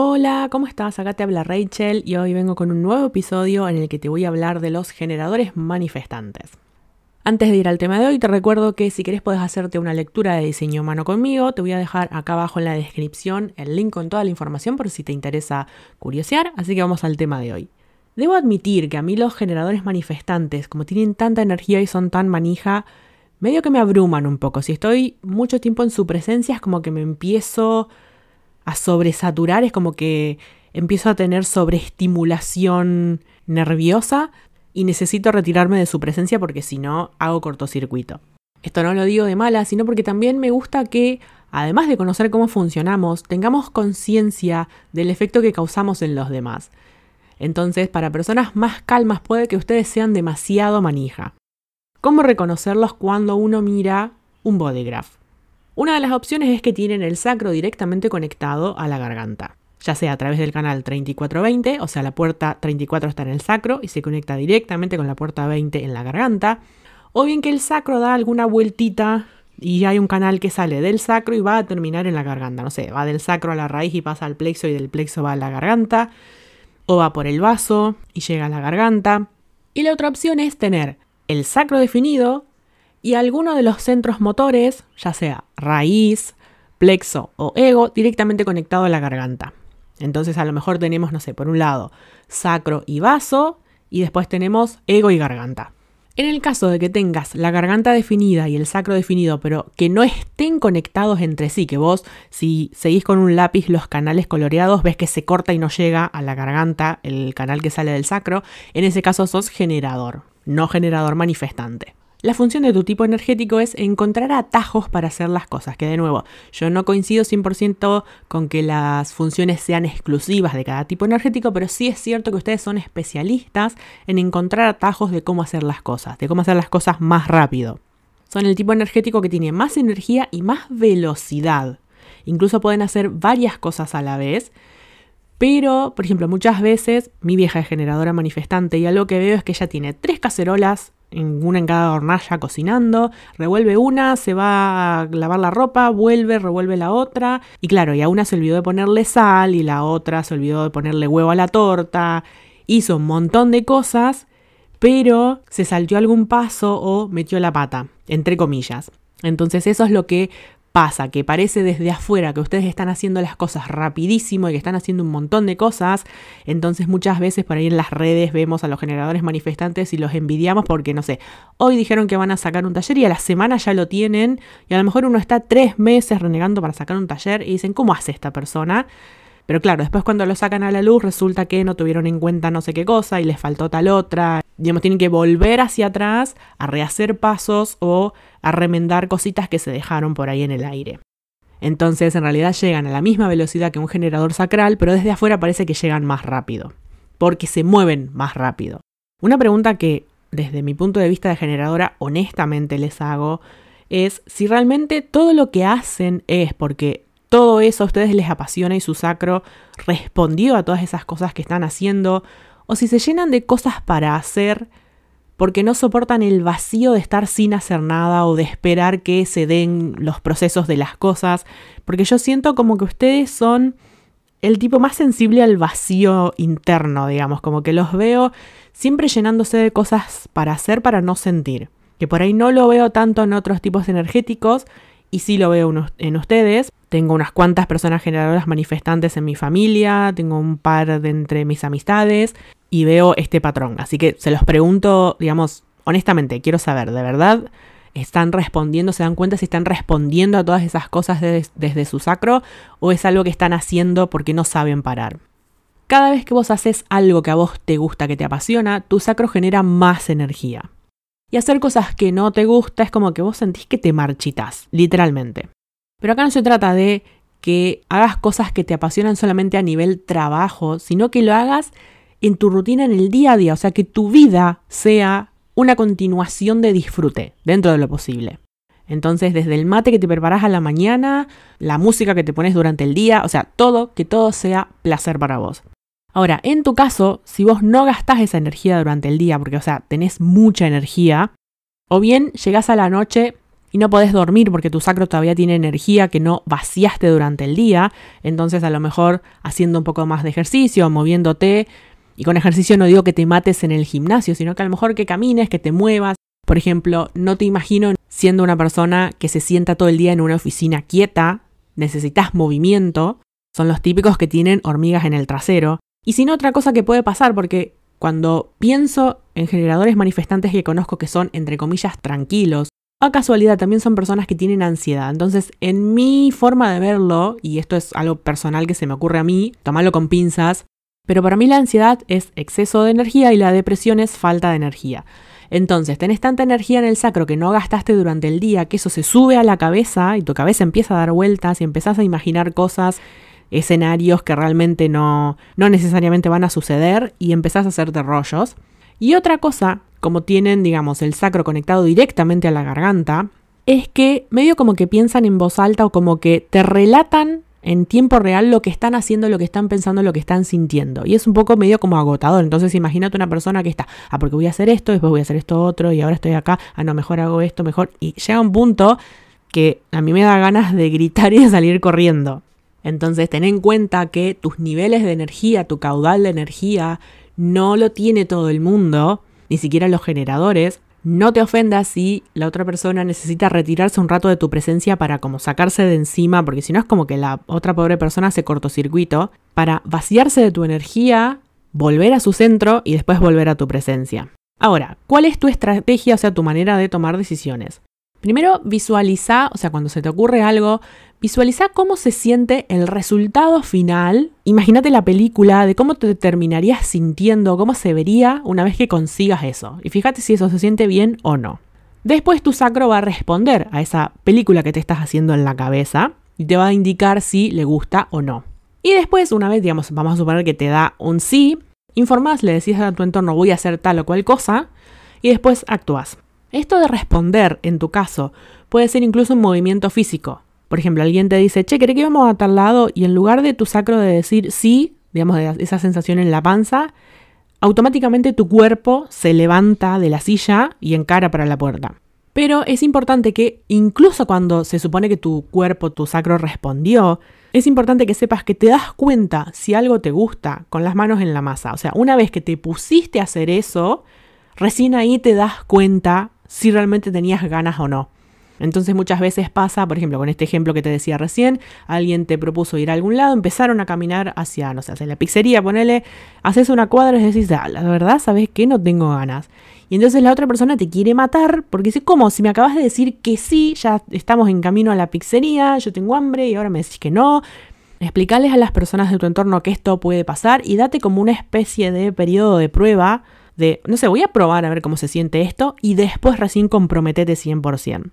Hola, ¿cómo estás? Acá te habla Rachel y hoy vengo con un nuevo episodio en el que te voy a hablar de los generadores manifestantes. Antes de ir al tema de hoy, te recuerdo que si querés podés hacerte una lectura de diseño humano conmigo. Te voy a dejar acá abajo en la descripción el link con toda la información por si te interesa curiosear. Así que vamos al tema de hoy. Debo admitir que a mí los generadores manifestantes, como tienen tanta energía y son tan manija, medio que me abruman un poco. Si estoy mucho tiempo en su presencia es como que me empiezo a sobresaturar, es como que empiezo a tener sobreestimulación nerviosa y necesito retirarme de su presencia porque si no hago cortocircuito. Esto no lo digo de mala, sino porque también me gusta que, además de conocer cómo funcionamos, tengamos conciencia del efecto que causamos en los demás. Entonces, para personas más calmas puede que ustedes sean demasiado manija. ¿Cómo reconocerlos cuando uno mira un bodygraph? Una de las opciones es que tienen el sacro directamente conectado a la garganta, ya sea a través del canal 3420, o sea, la puerta 34 está en el sacro y se conecta directamente con la puerta 20 en la garganta, o bien que el sacro da alguna vueltita y hay un canal que sale del sacro y va a terminar en la garganta, no sé, va del sacro a la raíz y pasa al plexo y del plexo va a la garganta, o va por el vaso y llega a la garganta. Y la otra opción es tener el sacro definido y alguno de los centros motores, ya sea raíz, plexo o ego, directamente conectado a la garganta. Entonces a lo mejor tenemos, no sé, por un lado sacro y vaso y después tenemos ego y garganta. En el caso de que tengas la garganta definida y el sacro definido, pero que no estén conectados entre sí, que vos si seguís con un lápiz los canales coloreados ves que se corta y no llega a la garganta el canal que sale del sacro, en ese caso sos generador, no generador manifestante. La función de tu tipo energético es encontrar atajos para hacer las cosas, que de nuevo, yo no coincido 100% con que las funciones sean exclusivas de cada tipo energético, pero sí es cierto que ustedes son especialistas en encontrar atajos de cómo hacer las cosas, de cómo hacer las cosas más rápido. Son el tipo energético que tiene más energía y más velocidad. Incluso pueden hacer varias cosas a la vez. Pero, por ejemplo, muchas veces mi vieja es generadora manifestante y algo que veo es que ella tiene tres cacerolas una en cada hornalla cocinando, revuelve una, se va a lavar la ropa, vuelve, revuelve la otra, y claro, y a una se olvidó de ponerle sal y la otra se olvidó de ponerle huevo a la torta, hizo un montón de cosas, pero se saltó algún paso o metió la pata, entre comillas. Entonces eso es lo que pasa, que parece desde afuera que ustedes están haciendo las cosas rapidísimo y que están haciendo un montón de cosas, entonces muchas veces por ahí en las redes vemos a los generadores manifestantes y los envidiamos porque, no sé, hoy dijeron que van a sacar un taller y a la semana ya lo tienen y a lo mejor uno está tres meses renegando para sacar un taller y dicen, ¿cómo hace esta persona? Pero claro, después cuando lo sacan a la luz resulta que no tuvieron en cuenta no sé qué cosa y les faltó tal otra. Digamos, tienen que volver hacia atrás a rehacer pasos o a remendar cositas que se dejaron por ahí en el aire. Entonces, en realidad llegan a la misma velocidad que un generador sacral, pero desde afuera parece que llegan más rápido, porque se mueven más rápido. Una pregunta que, desde mi punto de vista de generadora, honestamente les hago, es si realmente todo lo que hacen es porque todo eso a ustedes les apasiona y su sacro respondió a todas esas cosas que están haciendo, o si se llenan de cosas para hacer porque no soportan el vacío de estar sin hacer nada o de esperar que se den los procesos de las cosas, porque yo siento como que ustedes son el tipo más sensible al vacío interno, digamos, como que los veo siempre llenándose de cosas para hacer para no sentir, que por ahí no lo veo tanto en otros tipos energéticos y sí lo veo en ustedes, tengo unas cuantas personas generadoras manifestantes en mi familia, tengo un par de entre mis amistades y veo este patrón. Así que se los pregunto, digamos, honestamente, quiero saber, ¿de verdad están respondiendo, se dan cuenta si están respondiendo a todas esas cosas desde su sacro o es algo que están haciendo porque no saben parar? Cada vez que vos haces algo que a vos te gusta, que te apasiona, tu sacro genera más energía. Y hacer cosas que no te gusta es como que vos sentís que te marchitas, literalmente. Pero acá no se trata de que hagas cosas que te apasionan solamente a nivel trabajo, sino que lo hagas en tu rutina en el día a día, o sea, que tu vida sea una continuación de disfrute dentro de lo posible. Entonces, desde el mate que te preparas a la mañana, la música que te pones durante el día, o sea, todo, que todo sea placer para vos. Ahora, en tu caso, si vos no gastás esa energía durante el día, porque, o sea, tenés mucha energía, o bien llegás a la noche y no podés dormir porque tu sacro todavía tiene energía que no vaciaste durante el día, entonces a lo mejor haciendo un poco más de ejercicio, moviéndote, y con ejercicio no digo que te mates en el gimnasio, sino que a lo mejor que camines, que te muevas. Por ejemplo, no te imagino siendo una persona que se sienta todo el día en una oficina quieta, necesitas movimiento, son los típicos que tienen hormigas en el trasero. Y si no, otra cosa que puede pasar, porque cuando pienso en generadores manifestantes que conozco que son, entre comillas, tranquilos, a casualidad también son personas que tienen ansiedad. Entonces, en mi forma de verlo, y esto es algo personal que se me ocurre a mí, tomarlo con pinzas, pero para mí la ansiedad es exceso de energía y la depresión es falta de energía. Entonces, tenés tanta energía en el sacro que no gastaste durante el día, que eso se sube a la cabeza y tu cabeza empieza a dar vueltas y empezás a imaginar cosas, escenarios que realmente no, no necesariamente van a suceder y empezás a hacerte rollos. Y otra cosa, como tienen, digamos, el sacro conectado directamente a la garganta, es que medio como que piensan en voz alta o como que te relatan en tiempo real lo que están haciendo, lo que están pensando, lo que están sintiendo. Y es un poco medio como agotador. Entonces imagínate una persona que está, ah, porque voy a hacer esto, después voy a hacer esto otro, y ahora estoy acá, ah, no, mejor hago esto, mejor. Y llega un punto que a mí me da ganas de gritar y de salir corriendo. Entonces ten en cuenta que tus niveles de energía, tu caudal de energía, no lo tiene todo el mundo, ni siquiera los generadores. No te ofendas si la otra persona necesita retirarse un rato de tu presencia para como sacarse de encima, porque si no es como que la otra pobre persona se cortocircuito, para vaciarse de tu energía, volver a su centro y después volver a tu presencia. Ahora, ¿cuál es tu estrategia, o sea, tu manera de tomar decisiones? Primero, visualiza, o sea, cuando se te ocurre algo, visualiza cómo se siente el resultado final. Imagínate la película de cómo te terminarías sintiendo, cómo se vería una vez que consigas eso. Y fíjate si eso se siente bien o no. Después tu sacro va a responder a esa película que te estás haciendo en la cabeza y te va a indicar si le gusta o no. Y después, una vez, digamos, vamos a suponer que te da un sí, informás, le decís a tu entorno voy a hacer tal o cual cosa y después actúas. Esto de responder, en tu caso, puede ser incluso un movimiento físico. Por ejemplo, alguien te dice, che, ¿querés que vamos a tal lado? Y en lugar de tu sacro de decir sí, digamos, de esa sensación en la panza, automáticamente tu cuerpo se levanta de la silla y encara para la puerta. Pero es importante que incluso cuando se supone que tu cuerpo, tu sacro respondió, es importante que sepas que te das cuenta si algo te gusta con las manos en la masa. O sea, una vez que te pusiste a hacer eso, recién ahí te das cuenta si realmente tenías ganas o no. Entonces muchas veces pasa, por ejemplo, con este ejemplo que te decía recién, alguien te propuso ir a algún lado, empezaron a caminar hacia, no sé, hacia la pizzería, ponele, haces una cuadra y decís, ah, la verdad, ¿sabes qué? No tengo ganas. Y entonces la otra persona te quiere matar porque dice, ¿cómo? Si me acabas de decir que sí, ya estamos en camino a la pizzería, yo tengo hambre y ahora me decís que no. Explicales a las personas de tu entorno que esto puede pasar y date como una especie de periodo de prueba de, no sé, voy a probar a ver cómo se siente esto y después recién comprometete 100%.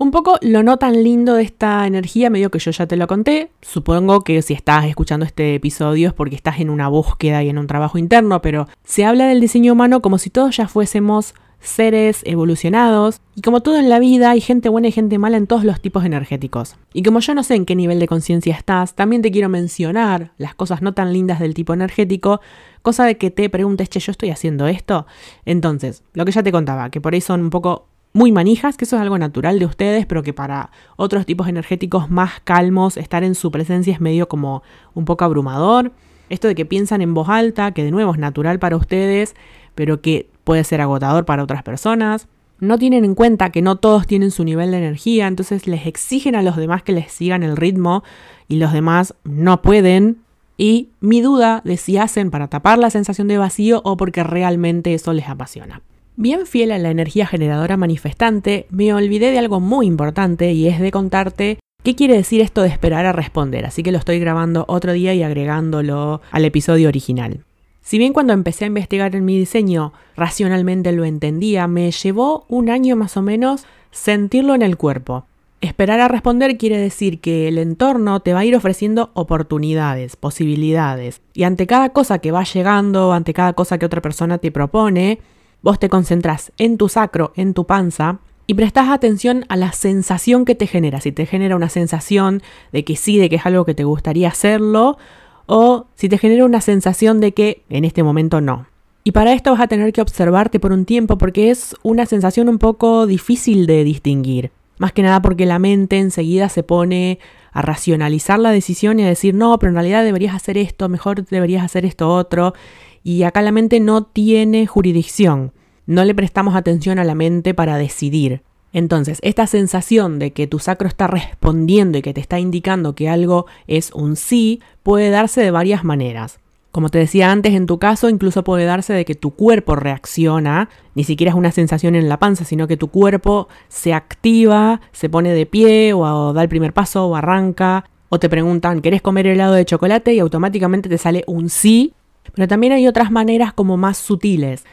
Un poco lo no tan lindo de esta energía, medio que yo ya te lo conté. Supongo que si estás escuchando este episodio es porque estás en una búsqueda y en un trabajo interno, pero se habla del diseño humano como si todos ya fuésemos seres evolucionados, y como todo en la vida hay gente buena y gente mala en todos los tipos energéticos. Y como yo no sé en qué nivel de conciencia estás, también te quiero mencionar las cosas no tan lindas del tipo energético, cosa de que te preguntes, che, yo estoy haciendo esto. Entonces, lo que ya te contaba, que por ahí son un poco muy manijas, que eso es algo natural de ustedes, pero que para otros tipos energéticos más calmos, estar en su presencia es medio como un poco abrumador. Esto de que piensan en voz alta, que de nuevo es natural para ustedes, pero que puede ser agotador para otras personas. No tienen en cuenta que no todos tienen su nivel de energía, entonces les exigen a los demás que les sigan el ritmo y los demás no pueden y mi duda de si hacen para tapar la sensación de vacío o porque realmente eso les apasiona. Bien fiel a la energía generadora manifestante, me olvidé de algo muy importante y es de contarte qué quiere decir esto de esperar a responder, así que lo estoy grabando otro día y agregándolo al episodio original. Si bien cuando empecé a investigar en mi diseño racionalmente lo entendía, me llevó un año más o menos sentirlo en el cuerpo. Esperar a responder quiere decir que el entorno te va a ir ofreciendo oportunidades, posibilidades, y ante cada cosa que va llegando, ante cada cosa que otra persona te propone, vos te concentras en tu sacro, en tu panza, y prestas atención a la sensación que te genera, si te genera una sensación de que sí, de que es algo que te gustaría hacerlo, o si te genera una sensación de que en este momento no. Y para esto vas a tener que observarte por un tiempo porque es una sensación un poco difícil de distinguir. Más que nada porque la mente enseguida se pone a racionalizar la decisión y a decir, no, pero en realidad deberías hacer esto, mejor deberías hacer esto otro. Y acá la mente no tiene jurisdicción. No le prestamos atención a la mente para decidir. Entonces, esta sensación de que tu sacro está respondiendo y que te está indicando que algo es un sí puede darse de varias maneras. Como te decía antes, en tu caso incluso puede darse de que tu cuerpo reacciona, ni siquiera es una sensación en la panza, sino que tu cuerpo se activa, se pone de pie o, da el primer paso o arranca, o te preguntan, ¿querés comer helado de chocolate? y automáticamente te sale un sí. Pero también hay otras maneras como más sutiles.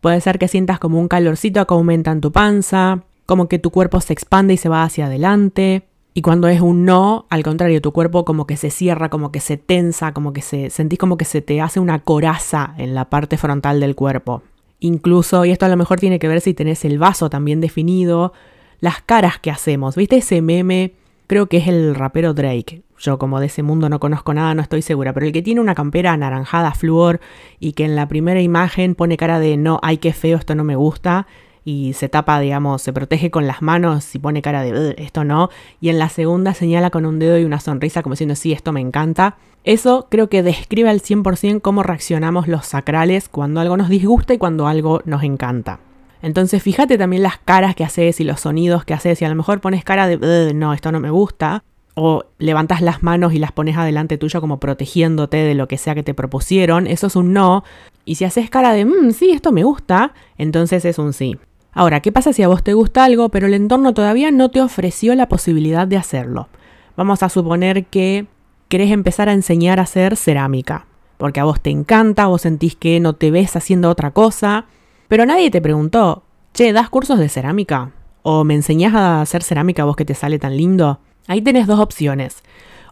Puede ser que sientas como un calorcito que aumenta en tu panza, como que tu cuerpo se expande y se va hacia adelante. Y cuando es un no, al contrario, tu cuerpo como que se cierra, como que se tensa, como que se sentís como que se te hace una coraza en la parte frontal del cuerpo. Incluso, y esto a lo mejor tiene que ver si tenés el vaso también definido, las caras que hacemos. ¿Viste ese meme? Creo que es el rapero Drake. Yo como de ese mundo no conozco nada, no estoy segura, pero el que tiene una campera anaranjada flúor y que en la primera imagen pone cara de no, ay, qué feo, esto no me gusta y se tapa, digamos, se protege con las manos y pone cara de esto no, y en la segunda señala con un dedo y una sonrisa como diciendo sí, esto me encanta. Eso creo que describe al 100% cómo reaccionamos los sacrales cuando algo nos disgusta y cuando algo nos encanta. Entonces fíjate también las caras que haces y los sonidos que haces y a lo mejor pones cara de no, esto no me gusta, o levantas las manos y las pones adelante tuyo como protegiéndote de lo que sea que te propusieron, eso es un no. Y si haces cara de, mmm, sí, esto me gusta, entonces es un sí. Ahora, ¿qué pasa si a vos te gusta algo, pero el entorno todavía no te ofreció la posibilidad de hacerlo? Vamos a suponer que querés empezar a enseñar a hacer cerámica, porque a vos te encanta, vos sentís que no te ves haciendo otra cosa, pero nadie te preguntó, che, ¿das cursos de cerámica? ¿O me enseñás a hacer cerámica vos que te sale tan lindo? Ahí tenés dos opciones.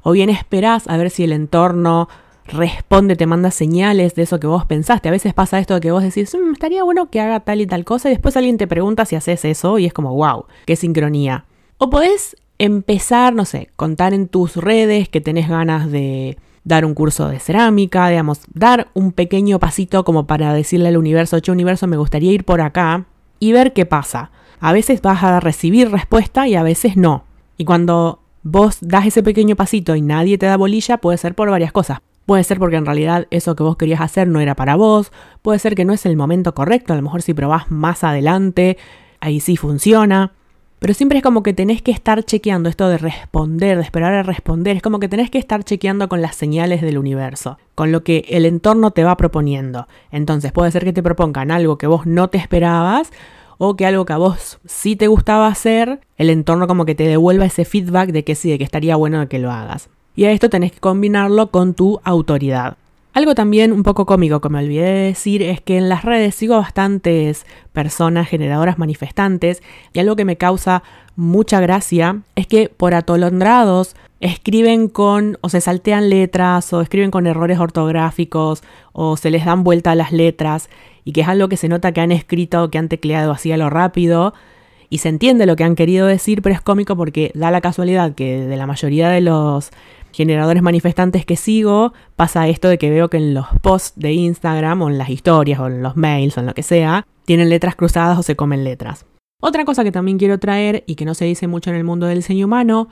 O bien esperás a ver si el entorno responde, te manda señales de eso que vos pensaste. A veces pasa esto de que vos decís, mm, estaría bueno que haga tal y tal cosa y después alguien te pregunta si haces eso y es como, wow, qué sincronía. O podés empezar, no sé, contar en tus redes que tenés ganas de dar un curso de cerámica, digamos, dar un pequeño pasito como para decirle al universo, che universo, me gustaría ir por acá y ver qué pasa. A veces vas a recibir respuesta y a veces no. Y cuando vos das ese pequeño pasito y nadie te da bolilla, puede ser por varias cosas. Puede ser porque en realidad eso que vos querías hacer no era para vos, puede ser que no es el momento correcto, a lo mejor si probás más adelante, ahí sí funciona. Pero siempre es como que tenés que estar chequeando esto de responder, de esperar a responder. Es como que tenés que estar chequeando con las señales del universo, con lo que el entorno te va proponiendo. Entonces puede ser que te propongan algo que vos no te esperabas o que algo que a vos sí te gustaba hacer, el entorno como que te devuelva ese feedback de que sí, de que estaría bueno que lo hagas y a esto tenés que combinarlo con tu autoridad. Algo también un poco cómico que me olvidé de decir es que en las redes sigo bastantes personas generadoras manifestantes y algo que me causa mucha gracia es que por atolondrados escriben con o se saltean letras o escriben con errores ortográficos o se les dan vuelta a las letras y que es algo que se nota que han escrito, que han tecleado así a lo rápido y se entiende lo que han querido decir, pero es cómico porque da la casualidad que de la mayoría de los generadores manifestantes que sigo, pasa esto de que veo que en los posts de Instagram o en las historias o en los mails o en lo que sea, tienen letras cruzadas o se comen letras. Otra cosa que también quiero traer y que no se dice mucho en el mundo del diseño humano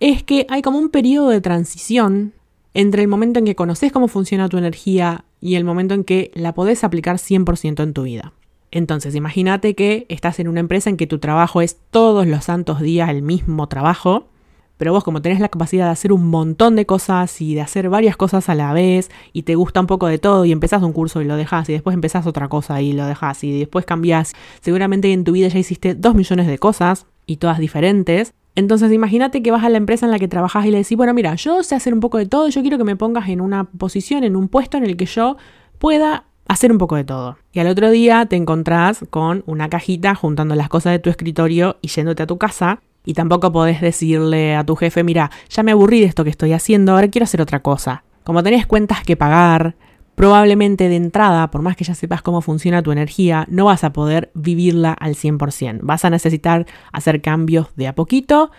es que hay como un periodo de transición entre el momento en que conoces cómo funciona tu energía y el momento en que la podés aplicar 100% en tu vida. Entonces, imagínate que estás en una empresa en que tu trabajo es todos los santos días el mismo trabajo pero vos como tenés la capacidad de hacer un montón de cosas y de hacer varias cosas a la vez y te gusta un poco de todo y empezás un curso y lo dejás y después empezás otra cosa y lo dejás y después cambiás, seguramente en tu vida ya hiciste dos millones de cosas y todas diferentes. Entonces imagínate que vas a la empresa en la que trabajas y le decís, bueno, mira, yo sé hacer un poco de todo, yo quiero que me pongas en una posición, en un puesto en el que yo pueda hacer un poco de todo. Y al otro día te encontrás con una cajita juntando las cosas de tu escritorio y yéndote a tu casa y tampoco podés decirle a tu jefe, mira, ya me aburrí de esto que estoy haciendo, ahora quiero hacer otra cosa. Como tenés cuentas que pagar, probablemente de entrada, por más que ya sepas cómo funciona tu energía, no vas a poder vivirla al 100%. Vas a necesitar hacer cambios de a poquito,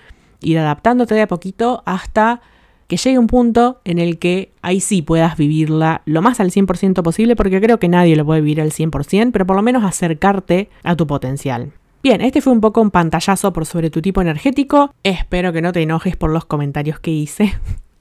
ir adaptándote de a poquito hasta que llegue un punto en el que ahí sí puedas vivirla lo más al 100% posible, porque creo que nadie lo puede vivir al 100%, pero por lo menos acercarte a tu potencial. Bien, este fue un poco un pantallazo por sobre tu tipo energético. Espero que no te enojes por los comentarios que hice.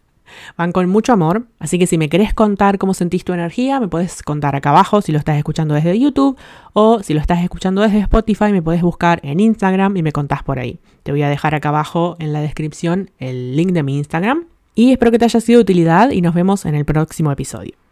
Van con mucho amor, así que si me querés contar cómo sentís tu energía, me puedes contar acá abajo si lo estás escuchando desde YouTube o si lo estás escuchando desde Spotify, me puedes buscar en Instagram y me contás por ahí. Te voy a dejar acá abajo en la descripción el link de mi Instagram y espero que te haya sido de utilidad y nos vemos en el próximo episodio.